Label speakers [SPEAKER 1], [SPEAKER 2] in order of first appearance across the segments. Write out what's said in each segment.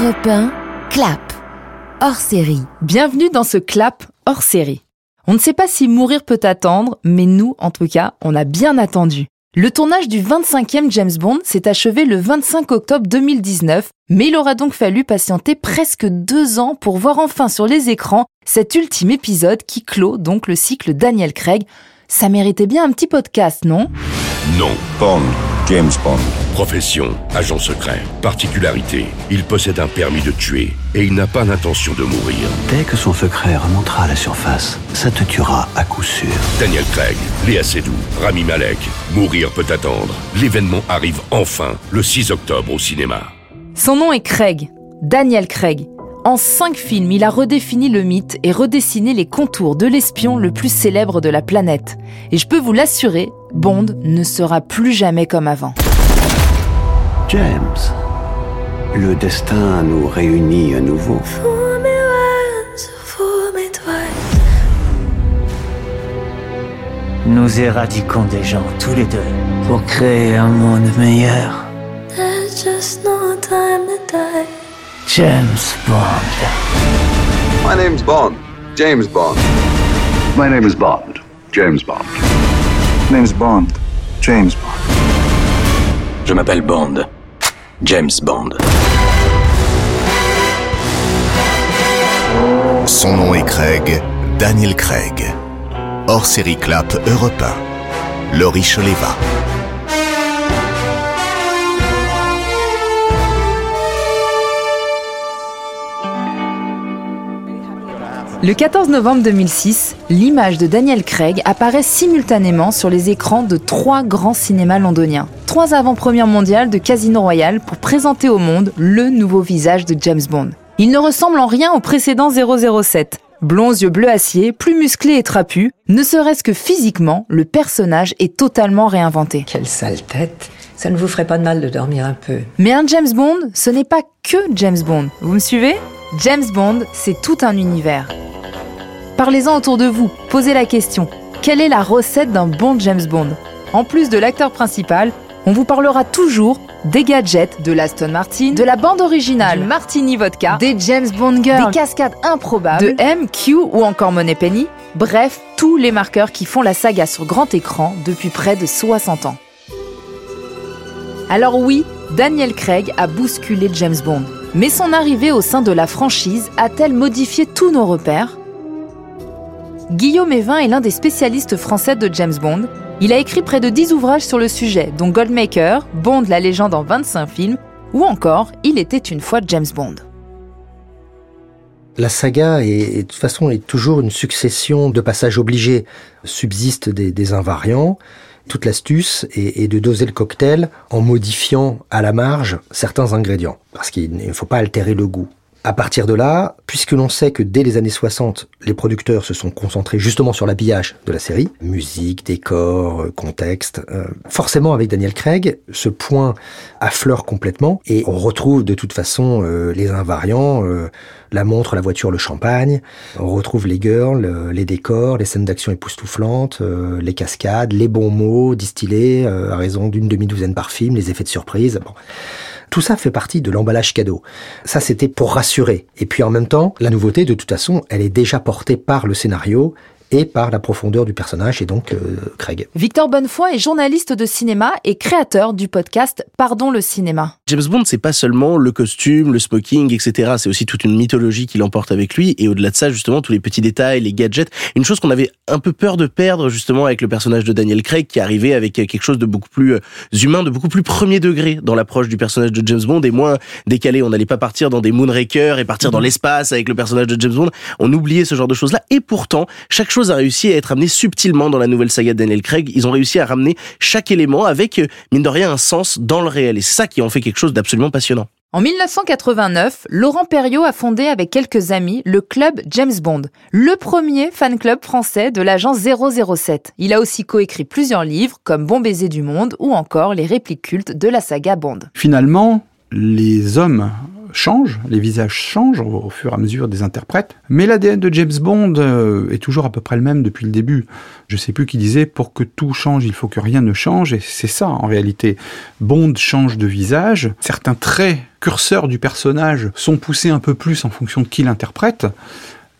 [SPEAKER 1] Europe 1, clap, hors série.
[SPEAKER 2] Bienvenue dans ce clap hors série. On ne sait pas si mourir peut attendre, mais nous, en tout cas, on a bien attendu. Le tournage du 25e James Bond s'est achevé le 25 octobre 2019, mais il aura donc fallu patienter presque deux ans pour voir enfin sur les écrans cet ultime épisode qui clôt donc le cycle Daniel Craig. Ça méritait bien un petit podcast, non?
[SPEAKER 3] Non.
[SPEAKER 4] Bond, James Bond.
[SPEAKER 3] Profession, agent secret. Particularité, il possède un permis de tuer et il n'a pas l'intention de mourir.
[SPEAKER 5] Dès que son secret remontera à la surface, ça te tuera à coup sûr.
[SPEAKER 3] Daniel Craig, Léa Seydoux, Rami Malek. Mourir peut attendre. L'événement arrive enfin le 6 octobre au cinéma.
[SPEAKER 2] Son nom est Craig, Daniel Craig. En cinq films, il a redéfini le mythe et redessiné les contours de l'espion le plus célèbre de la planète. Et je peux vous l'assurer, Bond ne sera plus jamais comme avant.
[SPEAKER 5] James, le destin nous réunit à nouveau.
[SPEAKER 6] Nous éradiquons des gens tous les deux pour créer un monde meilleur.
[SPEAKER 7] There's just no time to die.
[SPEAKER 6] James Bond.
[SPEAKER 4] My name's Bond. James Bond.
[SPEAKER 8] My name is Bond. James Bond.
[SPEAKER 9] Name's Bond. James Bond.
[SPEAKER 10] Je m'appelle Bond. James Bond.
[SPEAKER 11] Son nom est Craig, Daniel Craig. Hors série Clap Europe 1. Laurie Choleva.
[SPEAKER 2] Le 14 novembre 2006, l'image de Daniel Craig apparaît simultanément sur les écrans de trois grands cinémas londoniens. Trois avant-premières mondiales de Casino Royale pour présenter au monde le nouveau visage de James Bond. Il ne ressemble en rien au précédent 007. Blond yeux bleu acier, plus musclé et trapu, ne serait-ce que physiquement, le personnage est totalement réinventé.
[SPEAKER 12] Quelle sale tête Ça ne vous ferait pas de mal de dormir un peu.
[SPEAKER 2] Mais un James Bond, ce n'est pas que James Bond. Vous me suivez? James Bond, c'est tout un univers. Parlez-en autour de vous, posez la question. Quelle est la recette d'un bon James Bond? En plus de l'acteur principal, on vous parlera toujours des gadgets, de l'Aston Martin, de la bande originale, du Martini Vodka, des James Bond Girls, des cascades improbables, de MQ ou encore Moneypenny. Bref, tous les marqueurs qui font la saga sur grand écran depuis près de 60 ans. Alors oui, Daniel Craig a bousculé James Bond. Mais son arrivée au sein de la franchise a-t-elle modifié tous nos repères? Guillaume Evin est l'un des spécialistes français de James Bond. Il a écrit près de 10 ouvrages sur le sujet, dont Goldmaker, Bond la légende en 25 films, ou encore Il était une fois James Bond.
[SPEAKER 13] La saga est, de toute façon toujours une succession de passages obligés. Subsistent des invariants. Toute l'astuce est, est de doser le cocktail en modifiant à la marge certains ingrédients, parce qu'il ne faut pas altérer le goût. À partir de là, puisque l'on sait que dès les années 60, les producteurs se sont concentrés justement sur l'habillage de la série, musique, décor, euh, contexte, euh, forcément avec Daniel Craig, ce point affleure complètement et on retrouve de toute façon euh, les invariants, la montre, la voiture, le champagne, on retrouve les girls, euh, les décors, les scènes d'action époustouflantes, euh, les cascades, les bons mots distillés à raison d'une demi-douzaine par film, les effets de surprise. Bon. Tout ça fait partie de l'emballage cadeau. Ça, c'était pour rassurer. Et puis en même temps, la nouveauté, de toute façon, elle est déjà portée par le scénario et par la profondeur du personnage et donc euh, Craig.
[SPEAKER 2] Victor Bonnefoy est journaliste de cinéma et créateur du podcast Pardon le cinéma.
[SPEAKER 14] James Bond, c'est pas seulement le costume, le smoking, etc. C'est aussi toute une mythologie qu'il emporte avec lui et au-delà de ça, justement, tous les petits détails, les gadgets. Une chose qu'on avait un peu peur de perdre justement avec le personnage de Daniel Craig qui arrivait avec quelque chose de beaucoup plus euh, humain, de beaucoup plus premier degré dans l'approche du personnage de James Bond et moins décalé. On n'allait pas partir dans des Moonrakers et partir dans l'espace avec le personnage de James Bond. On oubliait ce genre de choses-là et pourtant, chaque chose a réussi à être amené subtilement dans la nouvelle saga de Daniel Craig. Ils ont réussi à ramener chaque élément avec, mine de rien, un sens dans le réel. Et c'est ça qui en fait quelque chose d'absolument passionnant.
[SPEAKER 2] En 1989, Laurent Perriot a fondé avec quelques amis le club James Bond, le premier fan club français de l'agence 007. Il a aussi coécrit plusieurs livres comme Bon baiser du monde ou encore les répliques cultes de la saga Bond.
[SPEAKER 9] Finalement, les hommes changent, les visages changent au fur et à mesure des interprètes, mais l'ADN de James Bond euh, est toujours à peu près le même depuis le début. Je sais plus qui disait pour que tout change, il faut que rien ne change, et c'est ça en réalité. Bond change de visage, certains traits curseurs du personnage sont poussés un peu plus en fonction de qui l'interprète.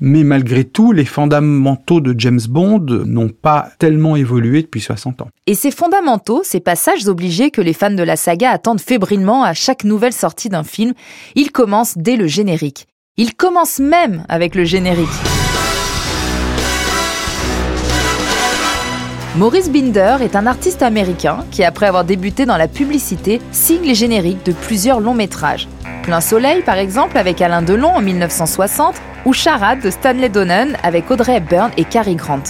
[SPEAKER 9] Mais malgré tout, les fondamentaux de James Bond n'ont pas tellement évolué depuis 60 ans.
[SPEAKER 2] Et ces fondamentaux, ces passages obligés que les fans de la saga attendent fébrilement à chaque nouvelle sortie d'un film, ils commencent dès le générique. Ils commencent même avec le générique. Maurice Binder est un artiste américain qui, après avoir débuté dans la publicité, signe les génériques de plusieurs longs métrages. Plein Soleil, par exemple, avec Alain Delon en 1960, ou Charade de Stanley Donen avec Audrey Hepburn et Cary Grant.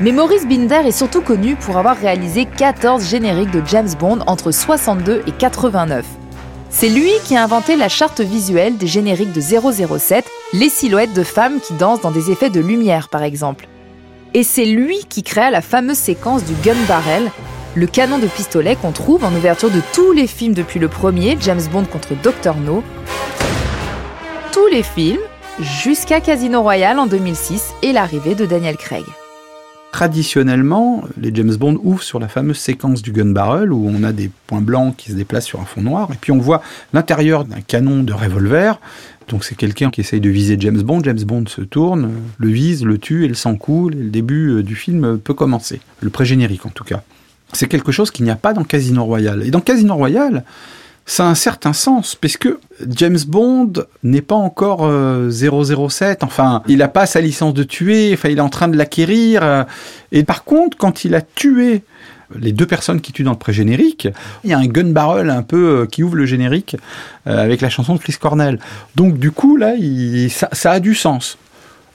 [SPEAKER 2] Mais Maurice Binder est surtout connu pour avoir réalisé 14 génériques de James Bond entre 62 et 89. C'est lui qui a inventé la charte visuelle des génériques de 007, les silhouettes de femmes qui dansent dans des effets de lumière par exemple. Et c'est lui qui créa la fameuse séquence du gun barrel, le canon de pistolet qu'on trouve en ouverture de tous les films depuis le premier, James Bond contre Dr. No. Tous les films, jusqu'à Casino Royale en 2006 et l'arrivée de Daniel Craig.
[SPEAKER 9] Traditionnellement, les James Bond ouvrent sur la fameuse séquence du gun barrel où on a des points blancs qui se déplacent sur un fond noir et puis on voit l'intérieur d'un canon de revolver donc c'est quelqu'un qui essaye de viser James Bond. James Bond se tourne, le vise, le tue et le sang coule. Et le début euh, du film peut commencer. Le pré-générique en tout cas. C'est quelque chose qu'il n'y a pas dans Casino Royale. Et dans Casino Royale, ça a un certain sens, puisque James Bond n'est pas encore 007, euh, enfin, il n'a pas sa licence de tuer, enfin, il est en train de l'acquérir. Euh. et par contre, quand il a tué les deux personnes qui tuent dans le pré-générique, il y a un gun barrel un peu euh, qui ouvre le générique avec la chanson de Chris Cornell. Donc du coup, là, ça, a du sens.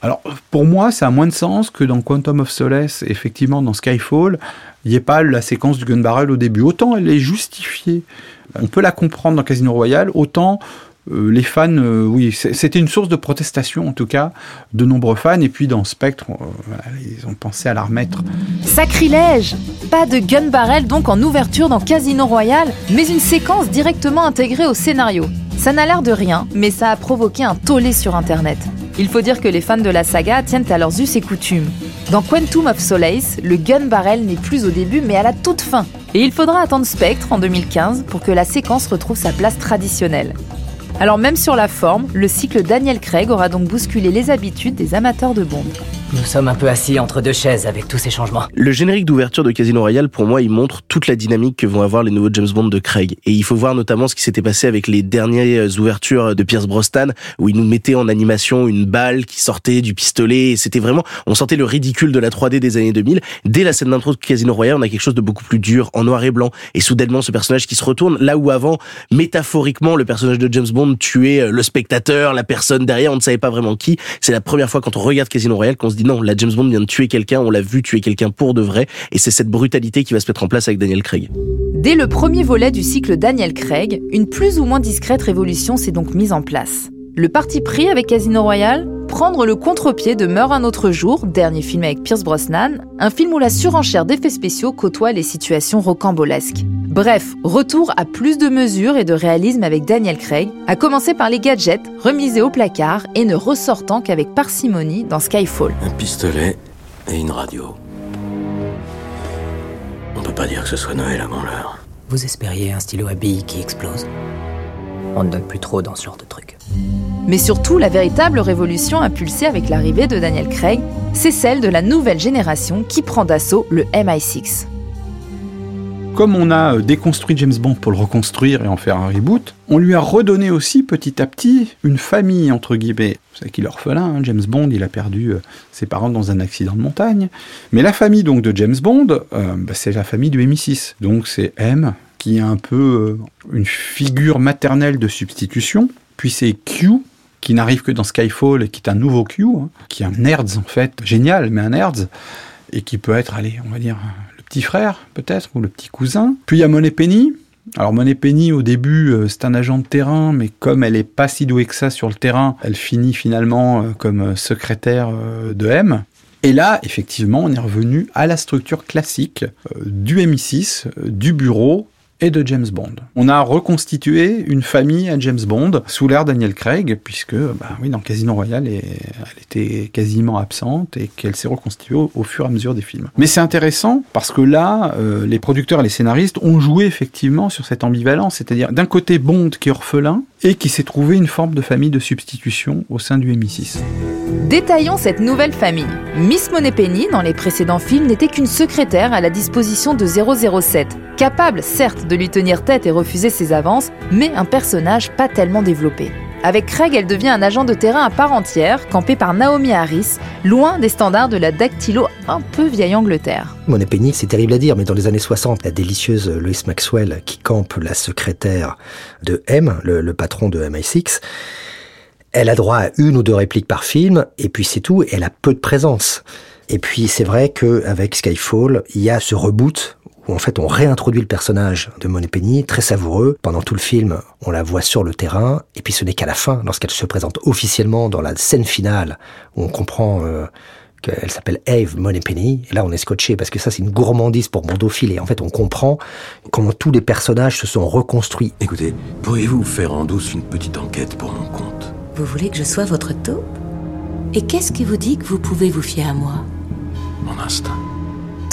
[SPEAKER 9] Alors, pour moi, ça a moins de sens que dans Quantum of Solace, effectivement, dans Skyfall, il n'y ait pas la séquence du gun barrel au début. Autant elle est justifiée, on peut la comprendre dans Casino Royale, autant euh, les fans, euh, oui, c'était une source de protestation en tout cas, de nombreux fans. Et puis dans Spectre, euh, ils ont pensé à la remettre.
[SPEAKER 2] Sacrilège Pas de gun barrel donc en ouverture dans Casino Royale, mais une séquence directement intégrée au scénario. Ça n'a l'air de rien, mais ça a provoqué un tollé sur Internet. Il faut dire que les fans de la saga tiennent à leurs us et coutumes. Dans Quantum of Solace, le gun barrel n'est plus au début mais à la toute fin. Et il faudra attendre Spectre en 2015 pour que la séquence retrouve sa place traditionnelle. Alors même sur la forme, le cycle Daniel Craig aura donc bousculé les habitudes des amateurs de Bond.
[SPEAKER 15] Nous sommes un peu assis entre deux chaises avec tous ces changements.
[SPEAKER 14] Le générique d'ouverture de Casino Royale, pour moi, il montre toute la dynamique que vont avoir les nouveaux James Bond de Craig. Et il faut voir notamment ce qui s'était passé avec les dernières ouvertures de Pierce Brosnan, où il nous mettait en animation une balle qui sortait du pistolet. Et c'était vraiment, on sentait le ridicule de la 3D des années 2000. Dès la scène d'intro de Casino Royale, on a quelque chose de beaucoup plus dur, en noir et blanc. Et soudainement, ce personnage qui se retourne, là où avant, métaphoriquement, le personnage de James Bond tuait le spectateur, la personne derrière, on ne savait pas vraiment qui. C'est la première fois quand on regarde Casino Royale qu'on se dit non, la James Bond vient de tuer quelqu'un, on l'a vu tuer quelqu'un pour de vrai, et c'est cette brutalité qui va se mettre en place avec Daniel Craig.
[SPEAKER 2] Dès le premier volet du cycle Daniel Craig, une plus ou moins discrète révolution s'est donc mise en place. Le parti pris avec Casino Royale Prendre le contre-pied de Meurt un autre jour, dernier film avec Pierce Brosnan, un film où la surenchère d'effets spéciaux côtoie les situations rocambolesques. Bref, retour à plus de mesures et de réalisme avec Daniel Craig, à commencer par les gadgets remisés au placard et ne ressortant qu'avec parcimonie dans Skyfall.
[SPEAKER 10] Un pistolet et une radio. On peut pas dire que ce soit Noël avant l'heure.
[SPEAKER 15] Vous espériez un stylo à billes qui explose? On ne donne plus trop dans ce genre de truc.
[SPEAKER 2] Mais surtout, la véritable révolution impulsée avec l'arrivée de Daniel Craig, c'est celle de la nouvelle génération qui prend d'assaut le MI6.
[SPEAKER 9] Comme on a euh, déconstruit James Bond pour le reconstruire et en faire un reboot, on lui a redonné aussi petit à petit une famille, entre guillemets. Vous savez qu'il est orphelin, hein, James Bond, il a perdu euh, ses parents dans un accident de montagne. Mais la famille donc de James Bond, euh, bah, c'est la famille du MI6. Donc c'est M, qui est un peu une figure maternelle de substitution. Puis c'est Q, qui n'arrive que dans Skyfall et qui est un nouveau Q, hein, qui est un nerds en fait, génial, mais un nerds, et qui peut être, allez, on va dire, frère peut-être, ou le petit cousin. Puis il y a Monet Penny. Alors Monet Penny, au début, euh, c'est un agent de terrain, mais comme elle est pas si douée que ça sur le terrain, elle finit finalement euh, comme euh, secrétaire de M. Et là, effectivement, on est revenu à la structure classique du MI6, du bureau de James Bond. On a reconstitué une famille à James Bond sous l'ère Daniel Craig, puisque, bah oui, dans Casino Royale, elle était quasiment absente et qu'elle s'est reconstituée au, fur et à mesure des films. Mais c'est intéressant parce que là, euh, les producteurs et les scénaristes ont joué effectivement sur cette ambivalence, c'est-à-dire d'un côté Bond qui est orphelin et qui s'est trouvé une forme de famille de substitution au sein du MI6.
[SPEAKER 2] Détaillons cette nouvelle famille. Miss Moneypenny, dans les précédents films, n'était qu'une secrétaire à la disposition de 007, capable certes de lui tenir tête et refuser ses avances, mais un personnage pas tellement développé. Avec Craig, elle devient un agent de terrain à part entière, campé par Naomi Harris, loin des standards de la dactylo un peu vieille Angleterre.
[SPEAKER 13] Moneypenny, c'est terrible à dire, mais dans les années 60, la délicieuse Lois Maxwell qui campe la secrétaire de M, le, patron de MI6, elle a droit à une ou deux répliques par film, et puis c'est tout, elle a peu de présence. Et puis c'est vrai qu'avec Skyfall, il y a ce reboot où en fait on réintroduit le personnage de Moneypenny, très savoureux. Pendant tout le film, on la voit sur le terrain, et puis ce n'est qu'à la fin, lorsqu'elle se présente officiellement dans la scène finale, où on comprend euh, qu'elle s'appelle Eve Moneypenny. Et là, on est scotché parce que ça, c'est une gourmandise pour Mondophile. Et en fait, on comprend comment tous les personnages se sont reconstruits.
[SPEAKER 10] Écoutez, pourriez-vous faire en douce une petite enquête pour mon compte?
[SPEAKER 16] Vous voulez que je sois votre taupe? Et qu'est-ce qui vous dit que vous pouvez vous fier à moi?
[SPEAKER 10] Mon instinct.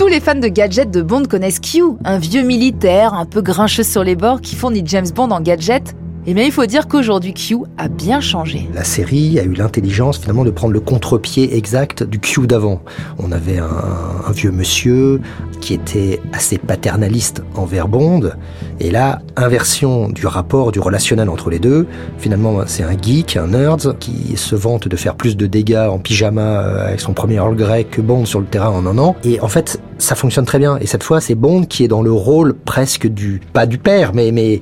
[SPEAKER 2] Tous les fans de gadgets de Bond connaissent Q, un vieux militaire un peu grincheux sur les bords qui fournit James Bond en gadgets eh bien, il faut dire qu'aujourd'hui, Q a bien changé.
[SPEAKER 13] La série a eu l'intelligence finalement de prendre le contre-pied exact du Q d'avant. On avait un, un, vieux monsieur qui était assez paternaliste envers Bond, et là, inversion du rapport, du relationnel entre les deux. Finalement, c'est un geek, un nerd, qui se vante de faire plus de dégâts en pyjama euh, avec son premier Earl Grey que Bond sur le terrain en un an. Et en fait, ça fonctionne très bien. Et cette fois, c'est Bond qui est dans le rôle presque du, pas du père, mais, mais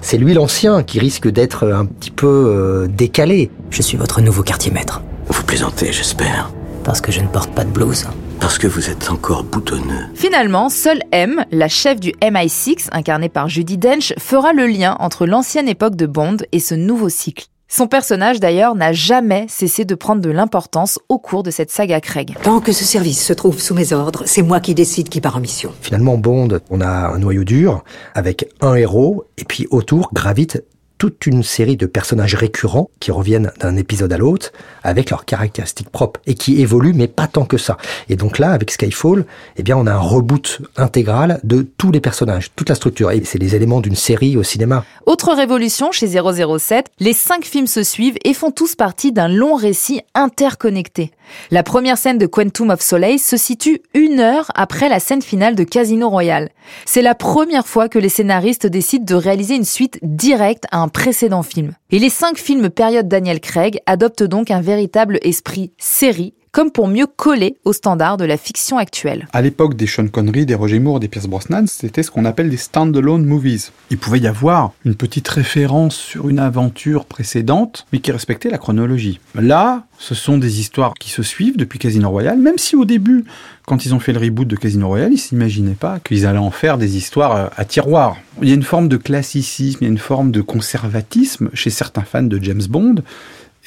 [SPEAKER 13] c'est lui l'ancien qui risque d'être un petit peu euh, décalé.
[SPEAKER 15] Je suis votre nouveau quartier maître.
[SPEAKER 10] Vous plaisantez, j'espère.
[SPEAKER 15] Parce que je ne porte pas de blouse.
[SPEAKER 10] Parce que vous êtes encore boutonneux.
[SPEAKER 2] Finalement, seule M, la chef du MI6, incarnée par Judy Dench, fera le lien entre l'ancienne époque de Bond et ce nouveau cycle. Son personnage d'ailleurs n'a jamais cessé de prendre de l'importance au cours de cette saga Craig.
[SPEAKER 12] Tant que ce service se trouve sous mes ordres, c'est moi qui décide qui part en mission.
[SPEAKER 13] Finalement, Bond, on a un noyau dur avec un héros et puis autour gravitent toute une série de personnages récurrents qui reviennent d'un épisode à l'autre avec leurs caractéristiques propres et qui évoluent mais pas tant que ça. Et donc là, avec Skyfall, eh bien, on a un reboot intégral de tous les personnages, toute la structure. Et c'est les éléments d'une série au cinéma.
[SPEAKER 2] Autre révolution chez 007, les cinq films se suivent et font tous partie d'un long récit interconnecté. La première scène de Quantum of Solace se situe une heure après la scène finale de Casino Royale. C'est la première fois que les scénaristes décident de réaliser une suite directe à un précédent film. Et les cinq films période Daniel Craig adoptent donc un véritable esprit série comme pour mieux coller aux standards de la fiction actuelle.
[SPEAKER 9] À l'époque des Sean Connery, des Roger Moore, des Pierce Brosnan, c'était ce qu'on appelle des stand-alone movies. Il pouvait y avoir une petite référence sur une aventure précédente, mais qui respectait la chronologie. Là, ce sont des histoires qui se suivent depuis Casino Royale, même si au début, quand ils ont fait le reboot de Casino Royale, ils s'imaginaient pas qu'ils allaient en faire des histoires euh, à tiroir. Il y a une forme de classicisme, il y a une forme de conservatisme chez certains fans de James Bond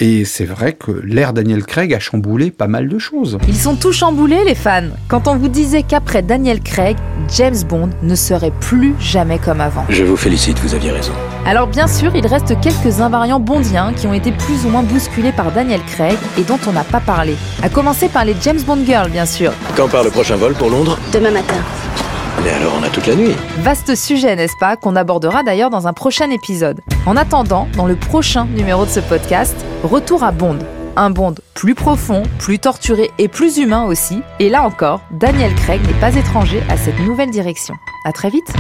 [SPEAKER 9] et c'est vrai que l'ère Daniel Craig a chamboulé pas mal de choses.
[SPEAKER 2] Ils sont tous chamboulés, les fans. Quand on vous disait qu'après Daniel Craig, James Bond ne serait plus jamais comme avant.
[SPEAKER 10] Je vous félicite, vous aviez raison.
[SPEAKER 2] Alors bien sûr, il reste quelques invariants bondiens qui ont été plus ou moins bousculés par Daniel Craig et dont on n'a pas parlé. À commencer par les James Bond Girls, bien sûr.
[SPEAKER 10] Quand part le prochain vol pour Londres?
[SPEAKER 16] Demain matin.
[SPEAKER 10] Mais alors on a toute la nuit.
[SPEAKER 2] Vaste sujet, n'est-ce pas, qu'on abordera d'ailleurs dans un prochain épisode. En attendant, dans le prochain numéro de ce podcast, retour à Bond. Un Bond plus profond, plus torturé et plus humain aussi. Et là encore, Daniel Craig n'est pas étranger à cette nouvelle direction. À très vite.